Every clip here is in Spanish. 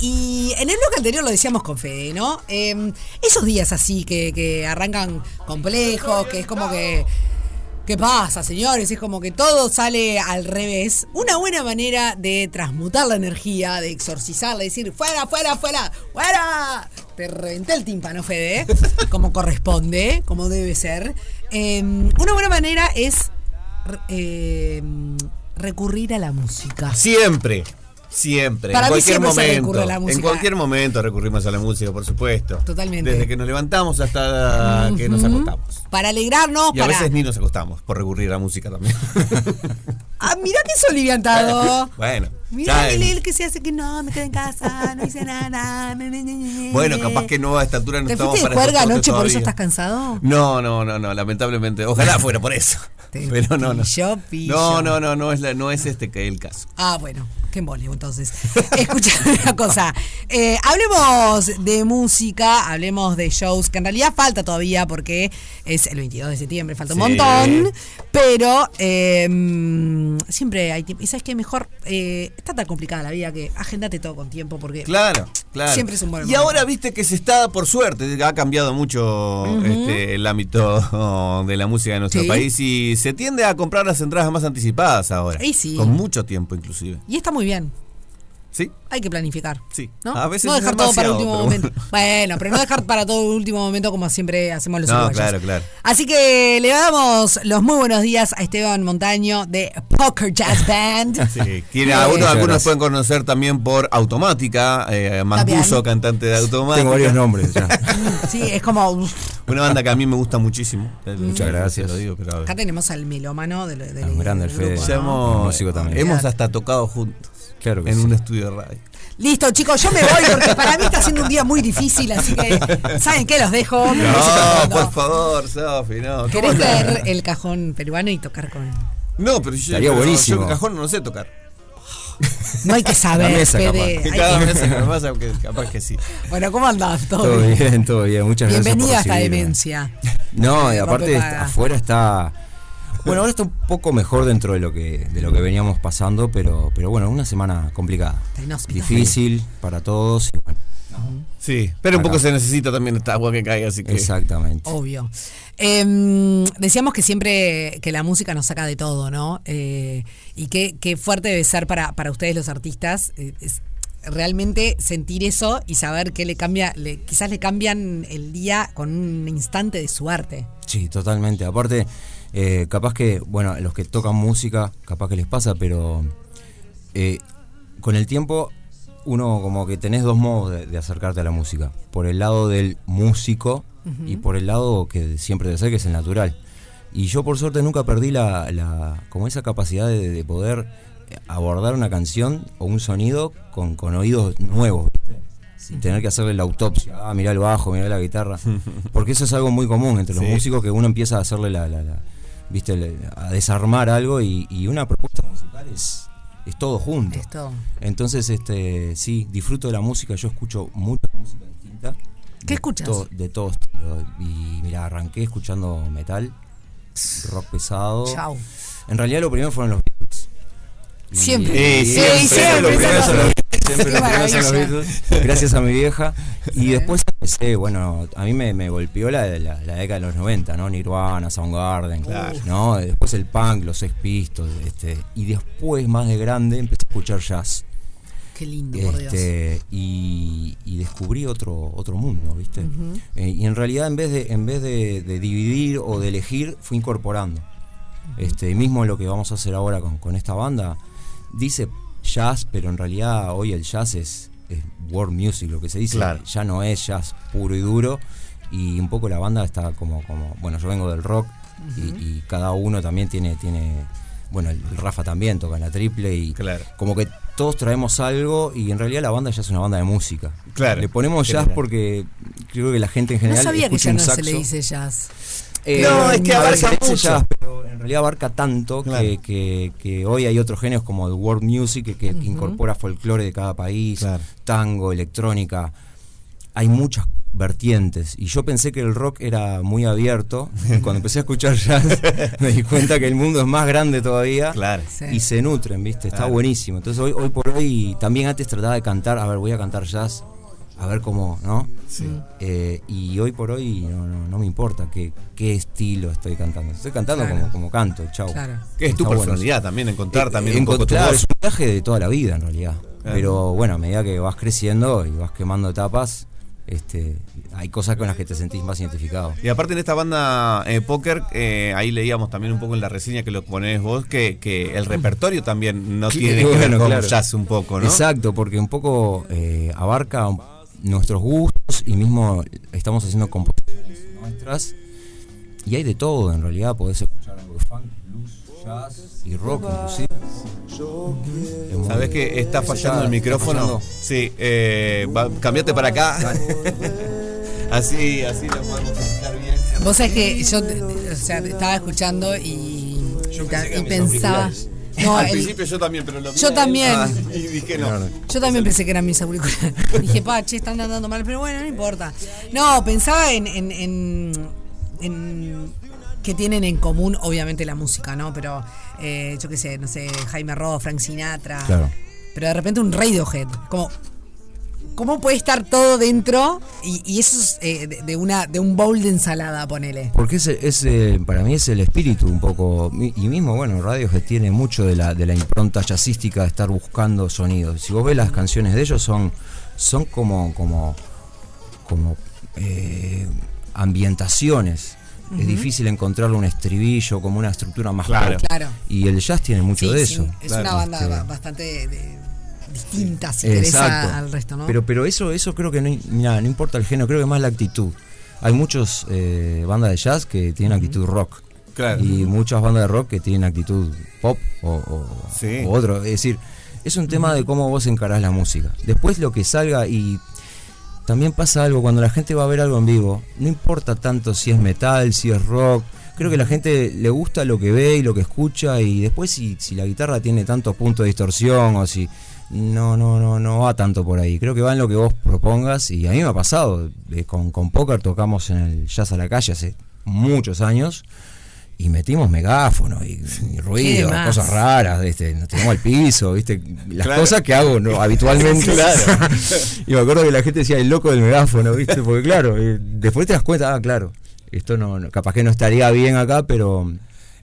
y en el bloque anterior lo decíamos con Fede, ¿no? Eh, esos días así que, que arrancan complejos, que es como que. ¿Qué pasa, señores? Es como que todo sale al revés. Una buena manera de transmutar la energía, de exorcizarla, de decir, fuera, fuera, fuera, fuera. Te reventé el tímpano, Fede, como corresponde, como debe ser. Eh, una buena manera es eh, recurrir a la música. Siempre. Siempre, Para en cualquier siempre momento. la. En cualquier momento recurrimos a la música, por supuesto. Totalmente. Desde que nos levantamos hasta que nos acostamos. Para alegrarnos, Y a para. veces ni nos acostamos por recurrir a la música también. Ah, mirá que soliviantado. bueno. Mirá el, el que se hace que no, me quedé en casa, no hice nada. Bueno, capaz que no a esta altura no ¿Te estamos fuiste de anoche, por eso estás cansado? No, no, no, no, lamentablemente. Ojalá fuera por eso. Pero no, no. pillo, pillo. No, no, no, no es, la- no es este que el caso. Ah, bueno, qué embolio entonces. Escuchame una cosa. Eh, hablemos de música, hablemos de shows, que en realidad falta todavía porque es el 22 de septiembre, falta un Sí. montón. Pero eh, mm, siempre hay tiempo. Y sabes que mejor, eh, está tan complicada la vida que agendate todo con tiempo porque Claro, claro. siempre es un buen Y momento. ahora viste que se está, por suerte, ha cambiado mucho este, el ámbito de la música de nuestro Sí. país y se tiende a comprar las entradas más anticipadas ahora. Y sí. Con mucho tiempo inclusive. Y está muy bien. Sí. Hay que planificar. Sí. ¿no? A veces no es dejar todo para demasiado, último pero momento. bueno. Pero no dejar para todo último momento como siempre hacemos los No, uruguayos. claro, claro. Así que le damos los muy buenos días a Esteban Montaño de Poker Jazz Band. Sí, quiere- Eh, algunos pueden conocer también por Automática, eh, Mancuso, cantante de Automática. Tengo varios nombres ya. Sí, es como. Una banda que a mí me gusta muchísimo. Muchas gracias. Lo digo, pero. Acá tenemos al melómano del, del, Un grande el del Fede. grupo, Ya ¿no? hemos, músico también. hemos hasta tocado juntos. Claro en sí. un estudio de radio. Listo, chicos, yo me voy porque para mí está siendo un día muy difícil, así que, ¿saben qué? Los dejo. No, por favor, Sofi, no. ¿Cómo ¿Querés traer el cajón peruano y tocar con él? No, pero yo, Estaría pero buenísimo. yo el cajón no sé tocar. No hay que saber, La mesa, Fede. capaz. Cada que- vez que me pasa, que capaz que sí. Bueno, ¿cómo andás? ¿Todo, Todo bien? bien, todo bien. Muchas gracias. por Bienvenida a esta demencia. No, y aparte afuera está. Bueno, ahora está un poco mejor dentro de lo que de lo que veníamos pasando, pero pero bueno, una semana complicada. Difícil para todos. y bueno, Sí, pero un poco se necesita también esta agua que caiga, así que. exactamente. Obvio. Em, decíamos que siempre que la música nos saca de todo, ¿no? Eh, y qué, qué fuerte debe ser para, para ustedes los artistas. eh, es realmente sentir eso y saber que le cambia, le, quizás le cambian el día con un instante de su arte. Sí, totalmente. Aparte, eh, capaz que, bueno, a los que tocan música, capaz que les pasa, pero eh, con el tiempo uno como que tenés dos modos de, de acercarte a la música. Por el lado del músico y por el lado que siempre debe ser, que es el natural. Y yo por suerte nunca perdí la, la como esa capacidad de, de poder abordar una canción o un sonido con, con oídos nuevos, sin tener que hacerle la autopsia, ah, mirá el bajo, mirá la guitarra, porque eso es algo muy común entre los Sí. músicos que uno empieza a hacerle la, la- la- viste, a desarmar algo y, y una propuesta musical es, es todo junto. Entonces, este, sí, disfruto de la música, yo escucho mucha música distinta. ¿Qué de escuchas? to- de todos. Y mira, arranqué escuchando metal, rock pesado. Chau. En realidad lo primero fueron los Beatles. Y- Siempre. y- Sí, Sí, siempre los primeros son siempre Qué los primeros son los maravilla. Beatles, Gracias a mi vieja. Y después empecé, bueno, a mí me, me golpeó la, la, la década de los 90, ¿no? Nirvana, Soundgarden, Claro. ¿no? Después el punk, los Sex Pistols, este, y después, más de grande, empecé a escuchar jazz. Qué lindo, por Dios. Este, y, y descubrí otro, otro mundo, ¿viste? Eh, y en realidad en vez de, en vez de, de dividir o de elegir, fui incorporando. Este, mismo lo que vamos a hacer ahora con, con esta banda, dice jazz, pero en realidad hoy el jazz es, es world music, lo que se dice, Claro. ya no es jazz puro y duro. Y un poco la banda está como, como bueno, yo vengo del rock y, y cada uno también tiene, tiene, bueno, el Rafa también toca en la triple y Claro. como que todos traemos algo y en realidad la banda ya es una banda de música. Claro. Le ponemos jazz General. porque creo que la gente en No general sabía que ya no se le dice jazz. Eh, No, es que ver, abarca dice mucho. jazz, pero en realidad abarca tanto Claro. que, que- que hoy hay otros géneros como el world music que, que- que incorpora folclore de cada país, Claro. tango, electrónica. hay muchas vertientes. Y yo pensé que el rock era muy abierto. Y cuando empecé a escuchar jazz, me di cuenta que el mundo es más grande todavía. Claro. Y se nutren, ¿viste? Está buenísimo. Entonces hoy, hoy por hoy también antes trataba de cantar, a ver, voy a cantar jazz, a ver cómo, ¿no? Sí. Eh, y hoy por hoy no, no, me importa qué, qué, estilo estoy cantando. Estoy cantando como, como canto, chau. Claro. Que es tu personalidad también, encontrar eh, también un poco tu Es un viaje de toda la vida en realidad. Pero bueno, a medida que vas creciendo y vas quemando etapas, este, hay cosas con las que te sentís más identificado. Y aparte en esta banda eh, Poker, eh, ahí leíamos también un poco en la reseña que lo ponés vos, que, que el repertorio también no tiene que ver con jazz un poco, ¿no? Exacto, porque un poco eh, abarca nuestros gustos y mismo estamos haciendo composiciones nuestras y hay de todo en realidad, podés escuchar algo de funk, blues, jazz y rock inclusive. ¿Sabes que está fallando el micrófono? Sí, eh, cambiate para acá. así, así lo podemos escuchar bien. Vos sabés que yo o sea, estaba escuchando y, y pensaba. No, Al principio yo también, pero lo Yo también. Ah, y dije no. Yo también pensé que eran mis auriculares. dije, pa, che, están andando mal, pero bueno, no importa. No, pensaba en, en, en, en que tienen en común, obviamente, la música, ¿no? Pero eh, yo qué sé, no sé, Jaime Ross, Frank Sinatra. Claro. Pero de repente un Radiohead. Como, ¿Cómo puede estar todo dentro y, eso es eh, de, una, de un bowl de ensalada, ponele? Porque es, eh, para mí es el espíritu un poco. Y mismo, bueno, Radiohead tiene mucho de la, de la impronta jazzística de estar buscando sonidos. Si vos ves las canciones de ellos, son, son como, como, como ambientaciones es difícil encontrarle un estribillo como una estructura más claro. claro. Y el jazz tiene mucho de eso. Es una banda este, bastante distinta, si al resto, ¿no? Pero, pero eso, eso creo que no, no importa el género, creo que más la actitud. Hay muchas eh, bandas de jazz que tienen actitud rock. Y muchas bandas de rock que tienen actitud pop o, o otro. Es decir, es un tema de cómo vos encarás la música. Después lo que salga y también pasa algo cuando la gente va a ver algo en vivo. No importa tanto si es metal, si es rock. Creo que la gente le gusta lo que ve y lo que escucha y después si, si la guitarra tiene tantos puntos de distorsión o si no no no no va tanto por ahí. Creo que va en lo que vos propongas y a mí me ha pasado. Eh, con, con Poker tocamos en el Jazz a la calle hace muchos años y metimos megáfono y, ruido, cosas raras, este, nos tiramos al piso, ¿viste? Las cosas que hago no, habitualmente. y me acuerdo que la gente decía el loco del megáfono, ¿viste? Porque claro, eh, después te das cuenta, ah, claro, esto no, capaz que no estaría bien acá, pero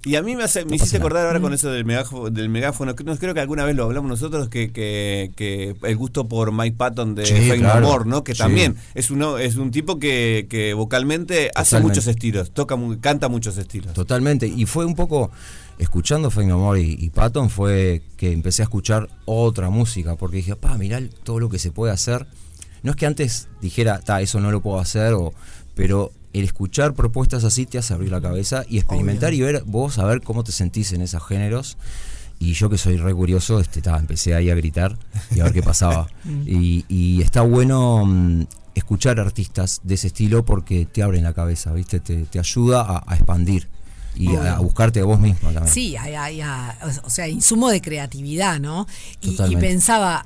y a mí me, hace, me hiciste acordar ahora con mm. eso del megáfono, del megáfono no, creo que alguna vez lo hablamos nosotros, que, que, el gusto por Mike Patton de sí, Amor, ¿no? Que también es uno es un tipo que, que vocalmente hace muchos estilos, toca canta muchos estilos. Totalmente, y fue un poco escuchando Fake No More y, Patton fue que empecé a escuchar otra música, porque dije, pa, mirá todo lo que se puede hacer. No es que antes dijera, ta, eso no lo puedo hacer, o, pero el escuchar propuestas así te hace abrir la cabeza y experimentar y ver vos a ver cómo te sentís en esos géneros. Y yo que soy re curioso, este, empecé ahí a gritar y a ver qué pasaba. y, está bueno mm, escuchar artistas de ese estilo porque te abren la cabeza, ¿viste? Te, te ayuda a, expandir y a, buscarte a vos mismo también. Sí, hay, o sea, insumo de creatividad, ¿no? Y, pensaba,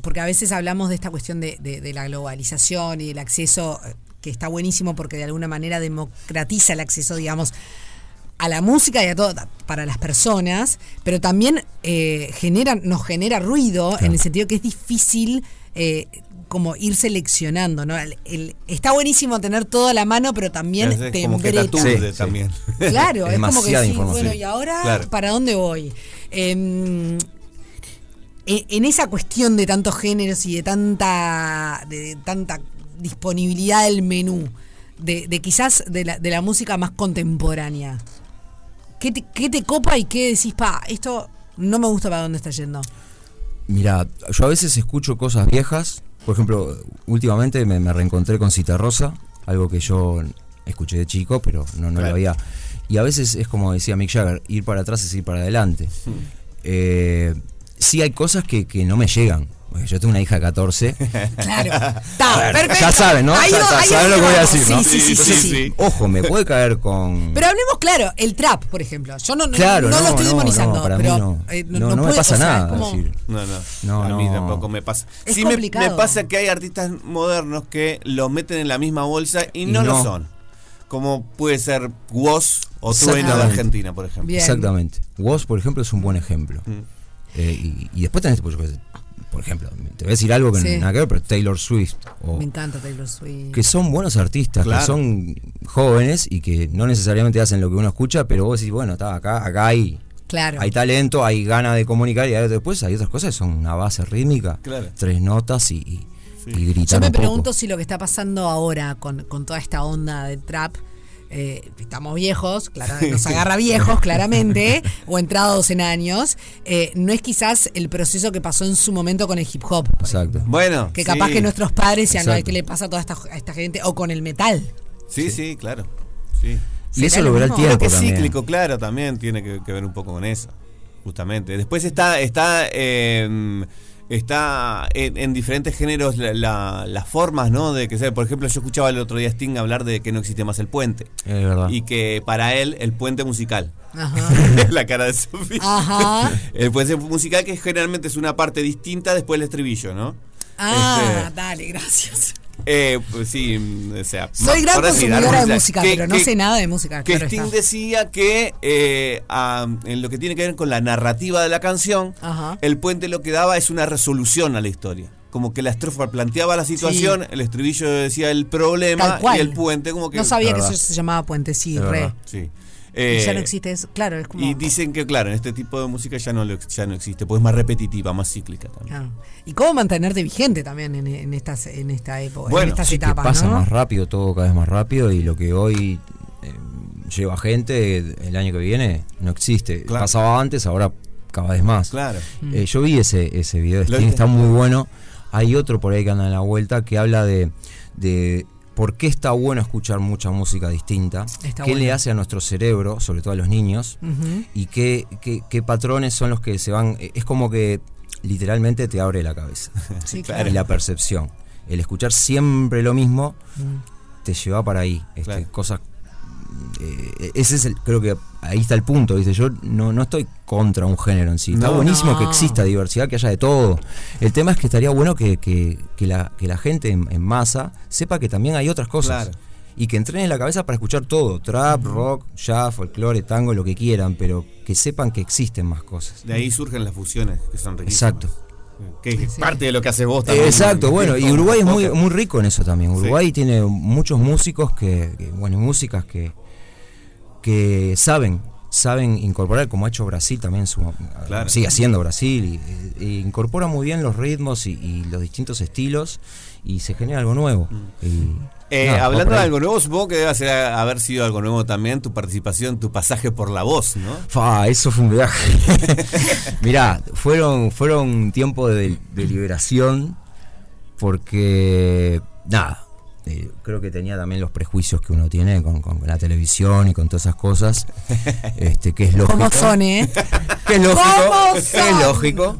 porque a veces hablamos de esta cuestión de, de, la globalización y el acceso que está buenísimo porque de alguna manera democratiza el acceso, digamos, a la música y a todo para las personas, pero también eh, genera, nos genera ruido en el sentido que es difícil eh, como ir seleccionando, ¿no? está buenísimo tener todo a la mano, pero también es, te como también. Claro, es, como que sí, bueno, y ahora ¿para dónde voy? Em, e, en esa cuestión de tantos géneros y de tanta de tanta disponibilidad del menú, de, quizás de la, de la, música más contemporánea? ¿Qué te, copa y qué decís, pa, esto no me gusta para dónde está yendo? Mira, yo a veces escucho cosas viejas. Por ejemplo, últimamente me, reencontré con Cita Rosa, algo que yo escuché de chico, pero no, no lo había. Y a veces es como decía Mick Jagger, ir para atrás es ir para adelante. Hmm. Eh, sí hay cosas que, que, no me llegan. Yo tengo una hija de 14. Claro. Está, perfecto. Ya saben, ¿no? Ahí Ya- ahí saben lo que voy a decir, ¿no? Sí, sí, sí, sí, Sí, sí. Ojo, me puede caer con. Pero hablemos claro, el trap, por ejemplo. Yo no, no- Claro, no, lo no, estoy no, demonizando, no, para mí pero no. eh, No, no me puede- pasa o sea, nada, como- decir. No, no. No, a mí no. tampoco me pasa. Es sí me, complicado. me pasa que hay artistas modernos que los meten en la misma bolsa y, Y no, lo no. son. Como puede ser Woz o Trueno de. Argentina, por ejemplo. Bien. Exactamente. Woz, por ejemplo, es un buen ejemplo. Mm. Eh, y, y después tenés, por, por ejemplo, te voy a decir algo que Sí. nada que ver, pero Taylor Swift. O, Me encanta Taylor Swift. que son buenos artistas, Claro. que son jóvenes y que no necesariamente hacen lo que uno escucha, pero vos decís, bueno, está acá, acá hay, Claro. hay talento, hay ganas de comunicar y después hay otras cosas que son una base rítmica, Claro. tres notas y, y, Sí. y gritar Yo me poco. pregunto si lo que está pasando ahora con, con toda esta onda de trap, eh, estamos viejos, claro, nos agarra viejos claramente, o entrados en años, eh, no es quizás el proceso que pasó en su momento con el hip hop. por Exacto. Bueno. Que capaz sí. que nuestros padres decían, no. ¿qué le pasa a toda esta, a esta gente? O con el metal. Sí, sí, claro. Sí. Y eso ¿Será lo verá el tiempo Creo que cíclico, claro, también tiene que, que ver un poco con eso, justamente. Después está, está, eh, está en, en diferentes géneros la- la- las formas, ¿no? De que sea, por ejemplo, yo escuchaba el otro día a Sting hablar de que no existe más el puente Es verdad. y que para él el puente musical. Ajá. la cara de Sofía. Ajá. El puente musical que generalmente es una parte distinta después del estribillo, ¿no? Ah, Este, dale, gracias. Eh, pues sí, mm, o sea, Soy gran consumidora de música, que- pero no que- sé nada de música. que claro Sting está. decía que eh, en lo que tiene que ver con la narrativa de la canción, Ajá. el puente lo que daba es una resolución a la historia. Como que la estrofa planteaba la situación, el estribillo decía el problema y el puente como que... No sabía que eso se llamaba puente, sí, re. Sí. Y Eh, ya no existe eso. Claro, es como. Y dicen que, claro, en este tipo de música ya no, ya no existe, pues es más repetitiva, más cíclica también. Claro. Y cómo mantenerte vigente también en, en estas, en esta época, Bueno, en estas Sí, que etapas, pasa ¿no? más rápido, todo cada vez más rápido y lo que hoy eh, lleva gente el año que viene no existe. Claro. Pasaba antes, ahora cada vez más. Claro. Mm. Eh, yo vi ese, ese video de Sting, está muy bueno. Hay otro por ahí que anda en la vuelta que habla de, de por qué está bueno escuchar mucha música distinta, Está qué le hace a nuestro cerebro, sobre todo a los niños, y qué, qué, qué patrones son los que se van... eh, Es como que literalmente te abre la cabeza Sí, Claro. y la percepción. El escuchar siempre lo mismo Mm. te lleva para ahí. Este, Claro. Cosas. eh, ese es el, creo que ahí está el punto, ¿viste? Yo no, no estoy contra un género en sí. Está No. buenísimo No. que exista diversidad, que haya de todo. El tema es que estaría bueno que, que- que la, que la gente en, en masa sepa que también hay otras cosas. Claro. Y que entrenen la cabeza para escuchar todo. Trap, rock, jazz, folclore, tango, lo que quieran, pero que sepan que existen más cosas. De ahí surgen las fusiones, que son riquísimas. Exacto. Que es Sí. parte de lo que hace vos también. Exacto, bueno, y Uruguay es muy, muy rico en eso también. Uruguay tiene muchos músicos que, que, bueno, y músicas que, que saben, saben incorporar, como ha hecho Brasil también, su, Claro. sigue haciendo Brasil, y, y incorpora muy bien los ritmos y, y los distintos estilos y se genera algo nuevo. Y, Eh, hablando de algo nuevo, supongo que debe ser- haber sido algo nuevo también tu participación, tu pasaje por la voz, ¿no? Fa, eso fue un viaje. Mirá, fueron, fueron un tiempo de, de liberación porque, nada, eh, creo que tenía también los prejuicios que uno tiene con, con la televisión y con todas esas cosas, este, que es lógico. ¿Cómo son, eh? Que es lógico, ¿Cómo es son? lógico.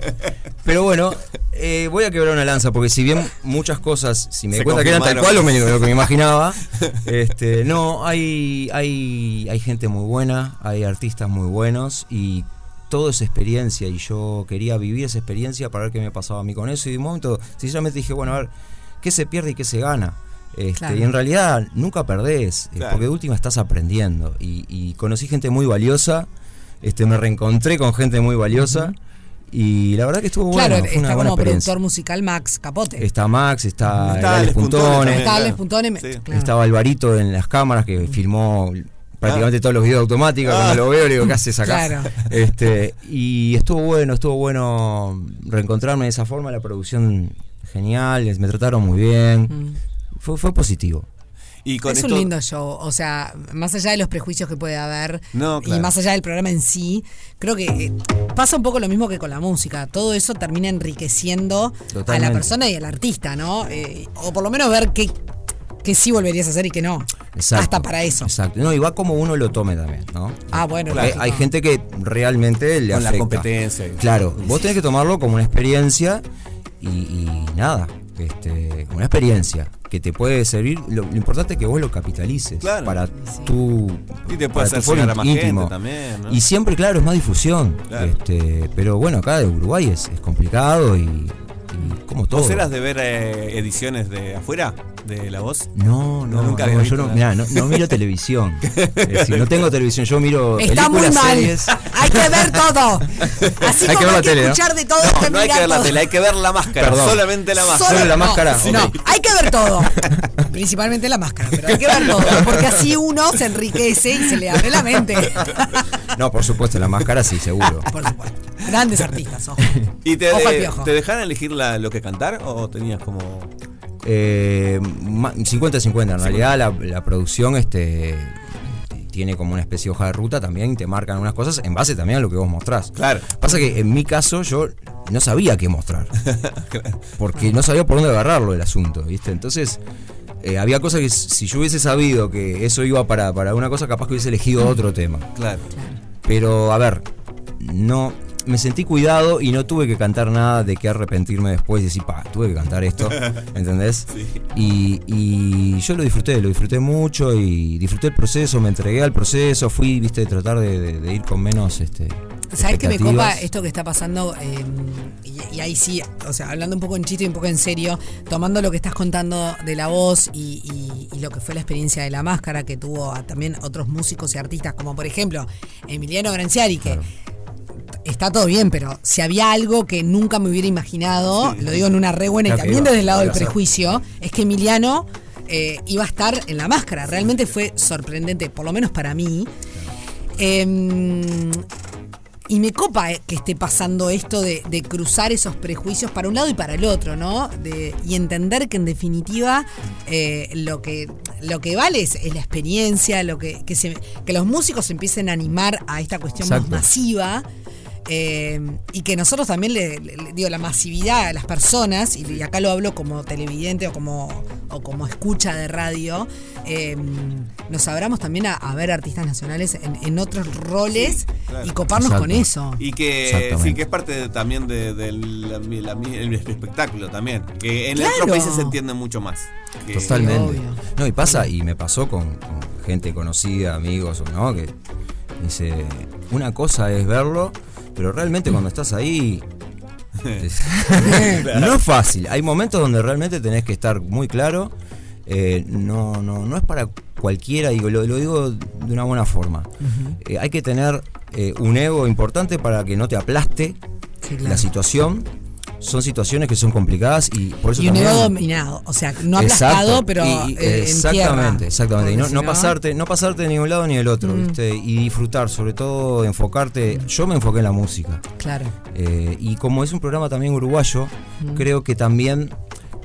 Pero bueno, eh, voy a quebrar una lanza porque si bien muchas cosas, si me Se di cuenta que eran tal cual lo, me- lo que me imaginaba, este, no, hay, hay, hay gente muy buena, hay artistas muy buenos y todo es experiencia y yo quería vivir esa experiencia para ver qué me pasaba a mí con eso y de un momento sinceramente dije, bueno, a ver, ¿qué se pierde y qué se gana? Este, Claro. Y en realidad nunca perdés, eh, Claro. porque de última estás aprendiendo y, y conocí gente muy valiosa, este, me reencontré con gente muy valiosa y la verdad que estuvo claro, bueno, fue una está buena como experiencia. productor musical Max Capote. Está Max, está, Está Alex Puntones. Está Alex claro. Puntones, Sí. claro. estaba Alvarito en las cámaras que filmó prácticamente Ah. todos los videos automáticos, Ah. cuando lo veo le digo, ¿qué haces acá? Claro. Este, y estuvo bueno, estuvo bueno reencontrarme de esa forma, la producción genial, me trataron muy bien, Mm. Fue, fue positivo. Y con es esto, un lindo show, o sea, más allá de los prejuicios que puede haber No, y claro. más allá del programa en sí, creo que eh, pasa un poco lo mismo que con la música. Todo eso termina enriqueciendo a la persona y al artista, ¿no? Eh, o por lo menos ver qué, qué sí volverías a hacer y qué no. Exacto. Hasta para eso. Exacto. No, y va como uno lo tome también, ¿no? Ah, bueno, lógico. hay gente que realmente le con la afecta. competencia. Claro, vos tenés que tomarlo como una experiencia y, nada, este, una experiencia que te puede servir. Lo, importante es que vos lo capitalices para tu, y te para tu más íntimo. también, Y siempre, claro, es más difusión. Este, pero bueno, acá de Uruguay es, es complicado y como todo. ¿Vos eras de ver eh, ediciones de afuera? de La Voz? No, no, nunca no, yo no, no, miro televisión. no tengo televisión, yo miro Está muy mal. Hay que ver todo. Así hay como que ver hay que escuchar de todo. No, no hay que ver la tele, hay que ver la máscara. Perdón. Solamente la máscara. Solo la máscara. No, hay que ver todo. Principalmente la máscara, pero hay que ver todo. Porque así uno se enriquece y se le abre la mente. No, por supuesto, la máscara sí, seguro. Por supuesto. Grandes artistas, ojo. ¿Y te, te dejaron elegir lo que cantar o tenías como.? Eh, 50-50, en realidad la, producción este, tiene como una especie de hoja de ruta también y te marcan unas cosas en base también a lo que vos mostrás. Claro. Pasa que en mi caso yo no sabía qué mostrar. Porque no sabía por dónde agarrarlo el asunto, ¿viste? Entonces, eh, había cosas que si yo hubiese sabido que eso iba para, para una cosa, capaz que hubiese elegido otro tema. Claro. Pero, a ver, no, me sentí cuidado y no tuve que cantar nada de que arrepentirme después y decir, pa, tuve que cantar esto, ¿entendés? Y, yo lo disfruté, lo disfruté mucho y disfruté el proceso, me entregué al proceso, fui, viste, de tratar de, ir con menos, este... ¿Sabes qué me copa esto que está pasando? Em, y, ahí sí, o sea, hablando un poco en chiste y un poco en serio, tomando lo que estás contando de la voz y, lo que fue la experiencia de la máscara que tuvo también otros músicos y artistas, como por ejemplo Emiliano Granciari, que está todo bien, pero si había algo que nunca me hubiera imaginado, lo digo en una re buena y también desde el lado del prejuicio, es que Emiliano eh, iba a estar en la máscara. Realmente fue sorprendente, por lo menos para mí. Em, y me copa eh, que esté pasando esto de, cruzar esos prejuicios para un lado y para el otro, ¿no? y entender que en definitiva eh, lo, que, lo que vale es, la experiencia, lo que, que, los músicos empiecen a animar a esta cuestión más masiva. Eh, y que nosotros también le, digo la masividad a las personas, y, acá lo hablo como televidente o como, o como escucha de radio, eh, nos abramos también a, ver artistas nacionales en, otros roles y coparnos con eso. Y que sí, que es parte también del espectáculo también, que en otros países se entiende mucho más. Totalmente. No, y pasa, y me pasó con, gente conocida, amigos, ¿no? Que dice, una cosa es verlo pero realmente cuando estás ahí no es fácil. Hay momentos donde realmente tenés que estar muy claro. Eh, no, no, no es para cualquiera, digo, lo, digo de una buena forma. Eh, hay que tener eh, un ego importante para que no te aplaste la situación son situaciones que son complicadas y por eso y un ego dominado, o sea, no aplastado, pero eh, exactamente, exactamente, y no, pasarte, no pasarte de ningún lado ni del otro, mm. ¿viste? Y disfrutar, sobre todo enfocarte. Yo me enfoqué en la música. Claro. Eh, y como es un programa también uruguayo, mm. creo que también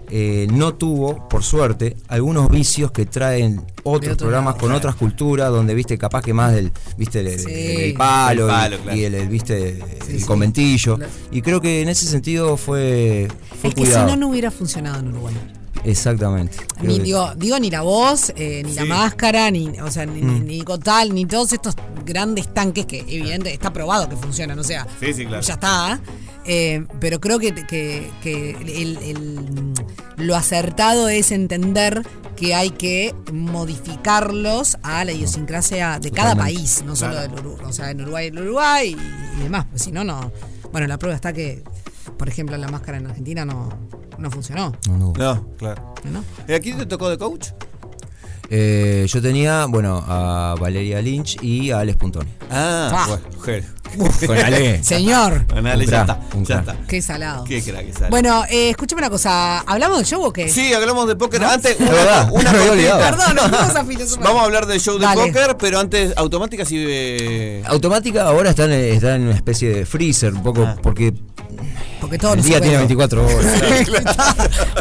eh, no tuvo, por suerte, algunos vicios que traen otros programas con otras culturas, donde viste capaz que más del, viste, el, palo, y, el, viste, el conventillo. Y creo que en ese sentido fue, fue es que si no, no hubiera funcionado en Uruguay. Exactamente. Ni, digo, digo, ni la voz, eh, ni la máscara, ni, o sea, ni, mm. ni, Cotal, ni todos estos grandes tanques que evidentemente está probado que funcionan, o sea, ya está. Eh, pero creo que, lo acertado es entender que hay que modificarlos a la idiosincrasia de cada país, no solo del Uruguay, o sea, en Uruguay el Uruguay y, demás, pues si no, no. Bueno, la prueba está que, por ejemplo, la máscara en Argentina no, no funcionó. No, claro. ¿No? ¿Y aquí te tocó de coach? Eh, yo tenía, bueno, a Valeria Lynch y a Alex Puntoni. Ah, ah. bueno, mujer. con Ale. Señor. Con Ale ya está. Ya está. Qué salado. Qué crack salado. Bueno, eh, escúchame una cosa. ¿Hablamos del show o qué? Sí, hablamos de póker. Antes, una, verdad, una Perdón, vamos a Vamos a hablar del show de póker, pero antes, automática sí. Eh... Automática ahora está en, está en una especie de freezer, un poco, ah. porque porque todo el día tiene 24 horas.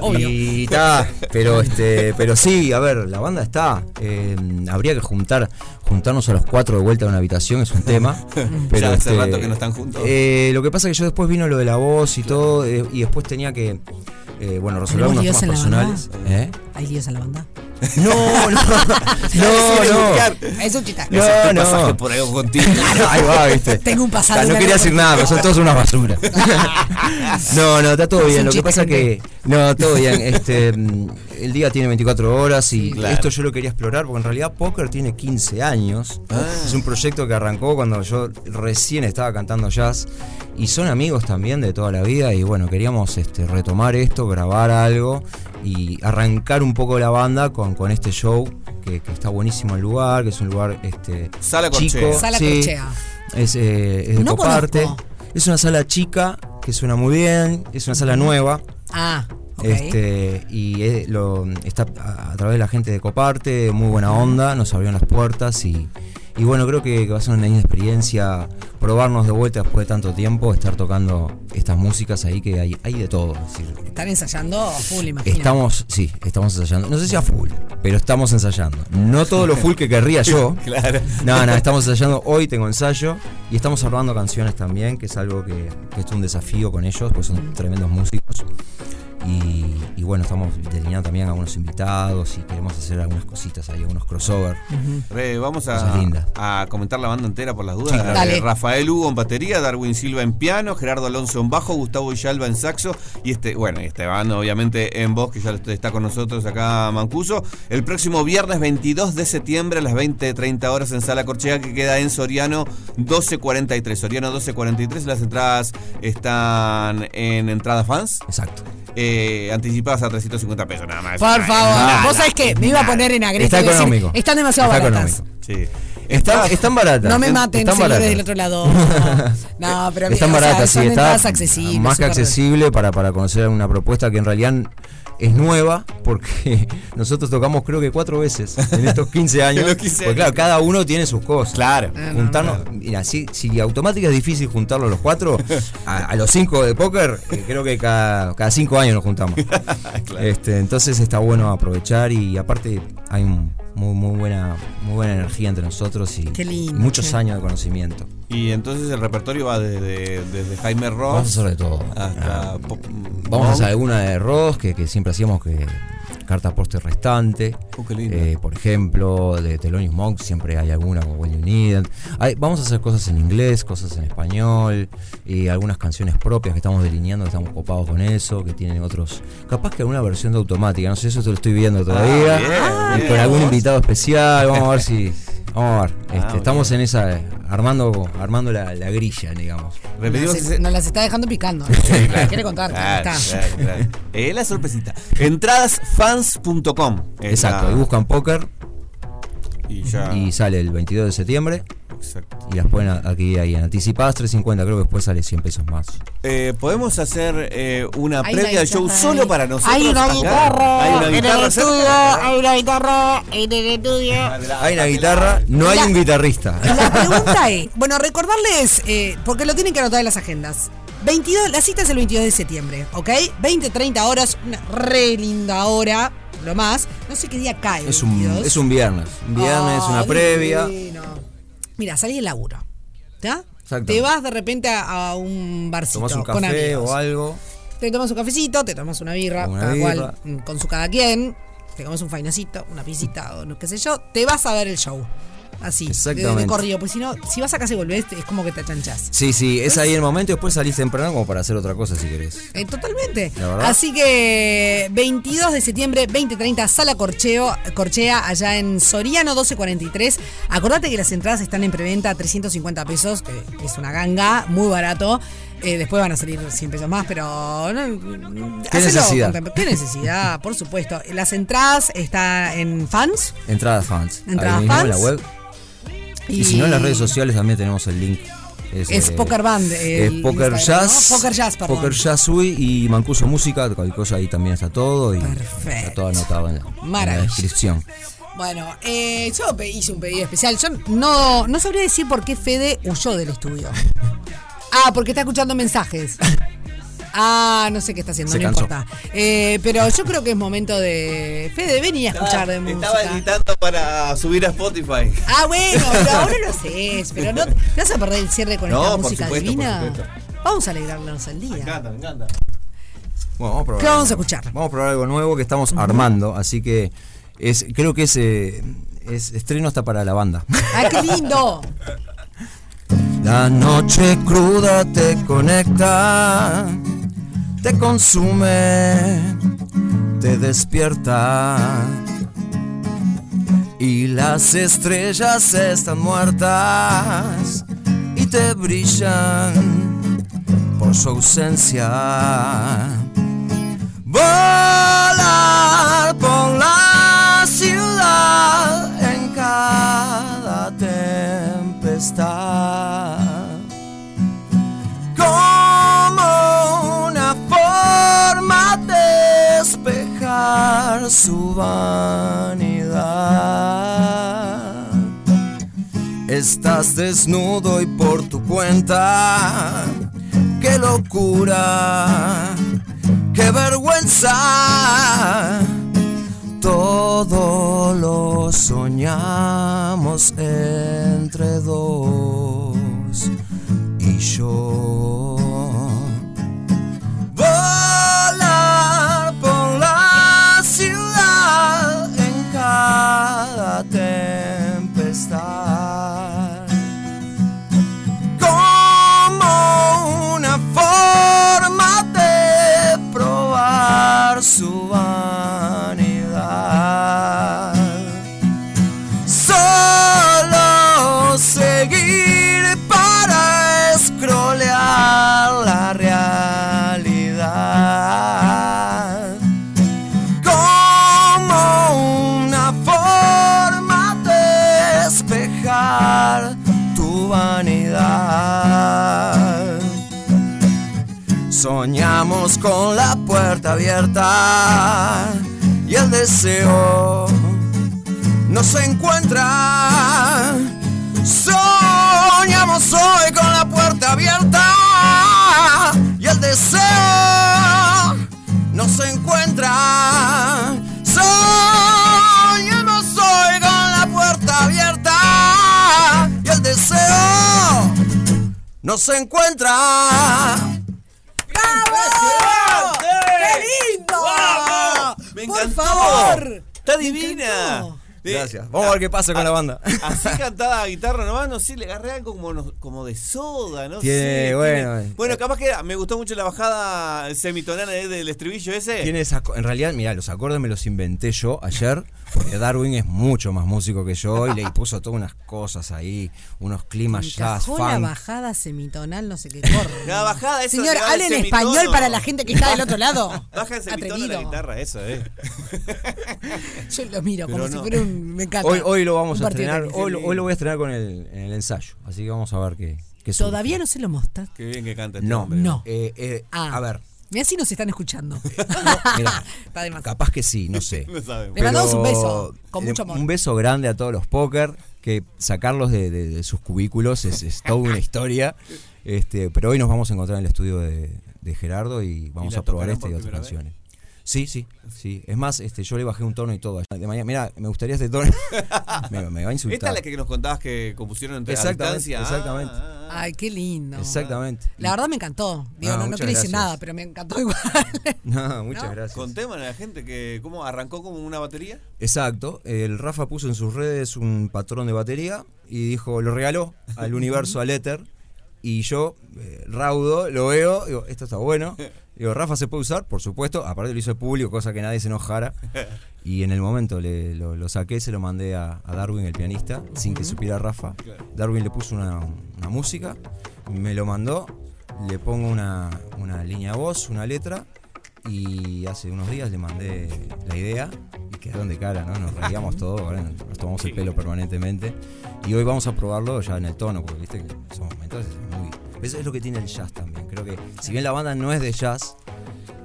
y está, pero este, pero sí, a ver, la banda está. Eh, habría que juntar, juntarnos a los cuatro de vuelta a una habitación, es un tema. pero ya hace este, rato que no están juntos. Eh, lo que pasa es que yo después vino lo de la voz y todo, eh, y después tenía que, bueno, resolver unos temas personales. ¿Hay líos en la banda? No, no, no, no. Es un chiste. No, no. pasaje por algo contigo. Ahí va, viste. Tengo un pasado. Ah, no de quería decir nada, pero son todos unas basuras. no, no, está todo bien. Lo que pasa que. No, todo bien. Este, el día tiene 24 horas y claro. esto yo lo quería explorar porque en realidad Poker tiene 15 años. Ah. Es un proyecto que arrancó cuando yo recién estaba cantando jazz y son amigos también de toda la vida y bueno, queríamos este, retomar esto, grabar algo y arrancar un poco la banda con, con este show que, que está buenísimo el lugar, que es un lugar este, Sala chico. Corchea. Sala sí, Corchea. Es, eh, es de No Coparte. conozco. Es una sala chica que suena muy bien, es una sala nueva. Ah, Este, y eh, lo, está a, a través de la gente de Coparte, muy buena onda, nos abrieron las puertas y, y bueno, creo que, que va a ser una linda experiencia probarnos de vuelta después de tanto tiempo, estar tocando estas músicas ahí que hay, hay de todo. es decir, Están ensayando a full, imagino. Estamos, sí, estamos ensayando. No sé si a full, pero estamos ensayando. No todo lo full que querría yo. Claro. No, no, estamos ensayando. Hoy tengo ensayo y estamos armando canciones también, que es algo que, que es un desafío con ellos, pues son tremendos músicos. Y, y bueno, estamos delineando también algunos invitados y queremos hacer algunas cositas ahí, algunos crossover. Re, vamos a, a comentar la banda entera por las dudas. Sí, claro. Dale. Eh, Rafael Hugo en batería, Darwin Silva en piano, Gerardo Alonso en bajo, Gustavo Villalba en saxo y este, bueno, y Esteban obviamente en voz, que ya está con nosotros acá Mancuso. El próximo viernes 22 de septiembre a las 20.30 horas en Sala Corchea, que queda en Soriano 1243. Soriano 1243, las entradas están en entrada fans, Exacto. Eh, anticipadas a 350 pesos nada más. Por favor. Nada, Vos sabés que me iba a poner en agresivo. Está y decir, económico. Están demasiado Está baratas. económico. Sí. Están, están baratas. No me maten, están señores baratas. del otro lado. No, no, pero Están o sea, baratas, son sí, está entradas accesibles. más que accesible para, para conocer una propuesta que en realidad es nueva, porque nosotros tocamos creo que cuatro veces en estos 15 años. En los 15 porque años. claro, cada uno tiene sus cosas. Claro. No, Juntarnos, mira, si, si automática es difícil juntarlo los cuatro, a, a los cinco de póker, eh, creo que cada, cada cinco años nos juntamos. este, entonces está bueno aprovechar y aparte hay un- muy, muy buena, muy buena energía entre nosotros y, Qué lindo, y muchos años de conocimiento. Y entonces el repertorio va desde, desde Jaime Vamos a Ross hacer de todo. hasta Ah, Vamos a hacer alguna de Ross que, que siempre hacíamos que carta poste restante. Oh. Eh, por ejemplo, de Thelonious Monk siempre hay alguna con When You Need. Hay- vamos a hacer cosas en inglés, cosas en español, y algunas canciones propias que estamos delineando, que estamos copados con eso, que tienen otros. Capaz que alguna versión de automática, no sé, eso te lo estoy viendo todavía. bien, y bien. con algún invitado especial, vamos a ver si. Vamos a ver. Este, estamos en esa. eh, armando, armando la, la grilla, digamos. Repetimos Nos, las está dejando picando. Quiere contar, Claro, está. claro, claro. Eh, la sorpresita. Entradasfans.com. es Exacto, la- y buscan póker Y ya. y sale el 22 de septiembre Exacto. y las pueden adquirir ahí en anticipadas 350, creo que después sale 100 pesos más. Eh, Podemos hacer eh, una Hay previa show guitarra solo para nosotros. Hay una guitarra. Hay una en el guitarra. estudio, cerca. hay una guitarra en el estudio. Hay una guitarra, no hay La- un guitarrista. La pregunta es, bueno, recordarles, eh, porque lo tienen que anotar en las agendas. 22, la cita es el 22 de septiembre, ¿ok? 20, 30 horas, una re linda hora, lo más. No sé qué día cae. Es un, 22. es un viernes. Un viernes, una previa. Mira, salí del laburo. ¿Ya? Exacto. Te vas de repente a, a un barcito Tomás un con café amigos. o algo. Te tomas un cafecito, te tomas una birra, Una cada birra. cual con su cada quien. Te comes un fainacito, una pisita o no qué sé yo. Te vas a ver el show. Así, de, de Exactamente. corrido. Pues si no, si vas a casa y volvés, es como que te achanchás. Sí, sí, es ahí el momento y después salís temprano como para hacer otra cosa si querés. Eh, totalmente. La verdad. Así que 22 de septiembre, 2030, Sala Corcheo, Corchea, allá en Soriano 1243. Acordate que las entradas están en preventa a 350 pesos, que es una ganga, muy barato. Eh, después van a salir 100 pesos más, pero... no, ¿Qué necesidad? con ¿Qué necesidad? Por supuesto. Las entradas están en fans. Entradas fans. Entradas mismo en la fans. web. Y, si no en las redes sociales también tenemos el link. Es eh, Poker Band, Es Poker Jazz. ¿no? Poker Jazz, perdón. Poker Jazz Uy y Mancuso Música. Cualquier cosa ahí también está todo. Y Perfecto. Está todo anotado en la, en la Maravilla. descripción. Bueno, eh, yo hice un pedido especial. Yo no, no sabría decir por qué Fede huyó del estudio. Ah, porque está escuchando mensajes. Ah, no sé qué está haciendo, Se no cansó. importa. Eh, pero yo creo que es momento de. Fede, ven y a escuchar de música. Estaba editando para subir a Spotify. Ah, bueno, pero ahora lo haces. Pero no, ¿no vas a perder el cierre con No, esta música supuesto, divina. Vamos a alegrarnos el día. me encanta. Bueno, vamos a probar ¿Qué vamos a escuchar? Vamos a probar algo nuevo que estamos armando, así que Es, creo que es, eh, es estreno hasta para la banda. ¡Ay, qué lindo! La noche cruda te conecta, te consume, te despierta. Y las estrellas están muertas y te brillan por su ausencia. Volar por la ciudad en cada tempestad. Su vanidad. Estás desnudo y por tu cuenta. ¡Qué locura! ¡Qué vergüenza! Todo lo soñamos entre dos y yo. Volar cada tempestad. Y el deseo nos encuentra. Soñamos hoy con la puerta abierta y el deseo nos encuentra. Soñamos hoy con la puerta abierta y el deseo nos encuentra. ¡Bravo! ¡Qué lindo! ¡Vamos! ¡Me Por favor. ¡Está divina! De- Gracias. Vamos a ver qué pasa con la banda. Así cantaba guitarra nomás, no sé, le agarré algo como, no- como de soda, ¿no? Tiene, sé, bueno, tiene- eh, bueno, capaz que me gustó mucho la bajada semitonal del estribillo ese. Tiene esa en realidad, mira, los acordes me los inventé yo ayer, porque Darwin es mucho más músico que yo y le puso todas unas cosas ahí, unos climas jazz, Encajó la funk. bajada semitonal, no sé qué corre. La bajada, eso Señor, hable en semitono. español para la gente que está del otro lado. Baja el semitono de la guitarra, eso, eh. Yo lo miro como si fuera un. Me encanta. Hoy, hoy lo vamos Un a estrenar, hoy, lo- hoy lo voy a estrenar con el, en el ensayo, así que vamos a ver qué, qué surge. Todavía no se lo mostraste. Qué bien que canta este No, hombre. No. Eh, eh, Ah. A ver, Mira si nos están escuchando. Está capaz que sí, no sé. No sabemos. Le mandamos un beso, con eh, mucho amor. Un beso grande a todos los póker, que sacarlos de, de- de sus cubículos es, es toda una historia. Este, pero hoy nos vamos a encontrar en el estudio de, de Gerardo y vamos ¿Y la a probar tocarán esta y por otras primera vez? canciones. Sí, sí, sí. Es más, este, yo le bajé un tono y todo. De mañana, mira, me gustaría este tono. me, me va a insultar. Esta es la que nos contabas que compusieron entre Exactamente, distancia. exactamente. Ah, ah, ah. Ay, qué lindo. Exactamente. La verdad me encantó. Digo, Ah, no, no quiero decir nada, pero me encantó igual. No, muchas ¿No? gracias. Contemos a la gente que cómo arrancó como una batería. Exacto, el Rafa puso en sus redes un patrón de batería y dijo, lo regaló al universo, al éter, y yo, eh, raudo, lo veo, digo, esto está bueno. Digo, Rafa se puede usar, por supuesto, aparte lo hizo público, cosa que nadie se enojara. Y en el momento le, lo, lo saqué, se lo mandé a, a Darwin, el pianista, sin que supiera Rafa. Darwin le puso una, una música, me lo mandó, le pongo una, una línea de voz, una letra, y hace unos días le mandé la idea y quedaron de cara, ¿no? Nos reíamos todos, nos tomamos el pelo permanentemente. Y hoy vamos a probarlo ya en el tono, porque viste que son momentos muy. Eso es lo que tiene el jazz también. Creo que si bien la banda no es de jazz,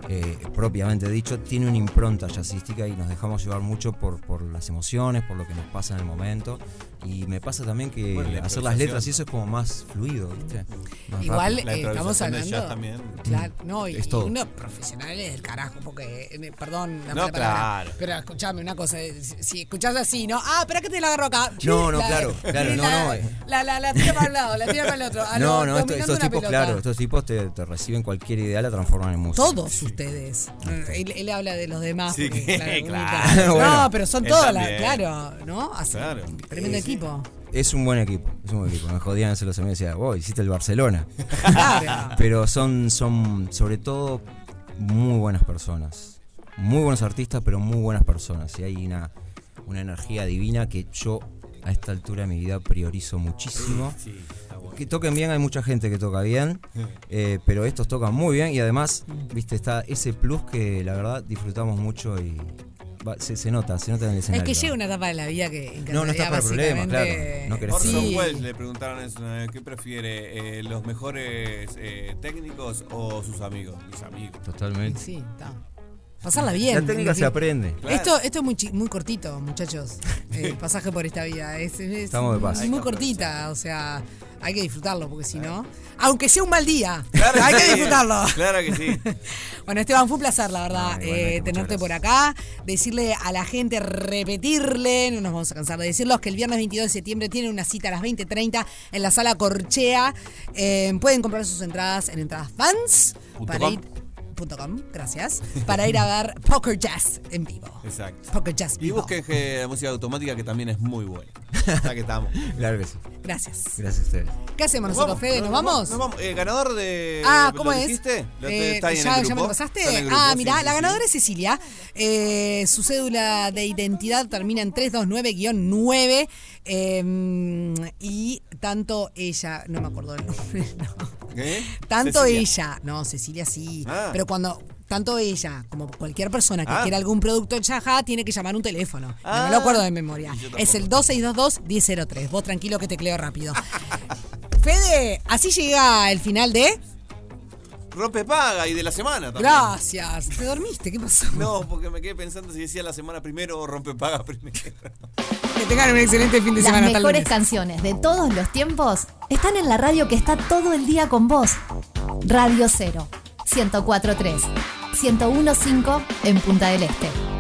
eh, propiamente dicho, tiene una impronta jazzística y nos dejamos llevar mucho por, por las emociones, por lo que nos pasa en el momento. Y me pasa también que Bueno, la hacer las letras y eso es como más fluido, ¿viste? Más Igual. La eh, estamos hablando. jazz también. Claro, no, y, Es y todo. unos profesionales del carajo, porque, eh, perdón, la No, claro. pero escuchame una cosa, eh, si, escuchás así, ¿no? Ah, espera que te la agarro acá. No, no, La- claro, claro, la- no, no, eh. La, la, la tira para un lado, la tira para el otro. a No, no, esto- estos tipos, pelota. claro, estos tipos te, te reciben cualquier idea, la transforman en música. Todos ustedes. ustedes. Él, habla de los demás. Sí, claro. no, pero son todas las, claro, ¿no? Así, claro. Tremendo equipo. Es un buen equipo, es un buen equipo. Me jodían hacer los amigos y decía, vos hiciste el Barcelona. Pero son, son sobre todo muy buenas personas. Muy buenos artistas, pero muy buenas personas. Y hay una, una energía divina que yo a esta altura de mi vida priorizo muchísimo. que toquen bien, hay mucha gente que toca bien, eh, pero estos tocan muy bien y además, viste, está ese plus que la verdad disfrutamos mucho y se, nota, se nota en el escenario. Es que llega una etapa de la vida que No, no está para problemas, claro. No Orson Welles le preguntaron eso, ¿qué prefiere? Eh, ¿Los mejores eh, técnicos o sus amigos? Mis amigos. Totalmente. Sí, está. Pasarla bien. La técnica se aprende. Esto, esto es muy, muy cortito, muchachos. El pasaje por esta vida. Es, Estamos de paz. muy cortita, o sea, hay que disfrutarlo, porque si no. Aunque sea un mal día, hay que disfrutarlo. Claro que sí. bueno, Esteban, fue un placer, la verdad, eh, tenerte por acá. Decirle a la gente, repetirle, no nos vamos a cansar de decirlos, que el viernes 22 de septiembre tienen una cita a las 20.30 en la sala Corchea. Eh, pueden comprar sus entradas en entradas fans para ir gracias, para ir a ver Poker Jazz en vivo. Exacto. Poker Jazz vivo. Y busquen la música automática que también es muy buena. Ya que estamos. claro que sí. Gracias. Gracias a ustedes. ¿Qué hacemos nosotros, Fede? ¿Nos, vamos? Eh, ganador de. Ah, ¿cómo es? Dijiste? Eh, ya, ¿Ya me lo pasaste? ah, mira, la ganadora es Cecilia. Eh, su cédula de identidad termina en 329-9. Em, y tanto ella, no me acuerdo el nombre, ¿Qué? Tanto ella, no, Cecilia sí, ah. pero cuando tanto ella como cualquier persona que ah. quiera algún producto en Chaja tiene que llamar un teléfono. no me lo ah. acuerdo de memoria. Es el 2622-1003. Vos tranquilo que te cleo rápido. Fede, así llega el final de. Rompe paga y de la semana también. Gracias. ¿Te dormiste? ¿Qué pasó? No, porque me quedé pensando si decía la semana primero o rompe paga primero. Que tengan un excelente fin de semana. Las mejores canciones de todos los tiempos están en la radio que está todo el día con vos. Radio Cero, 1043, 1015 en Punta del Este.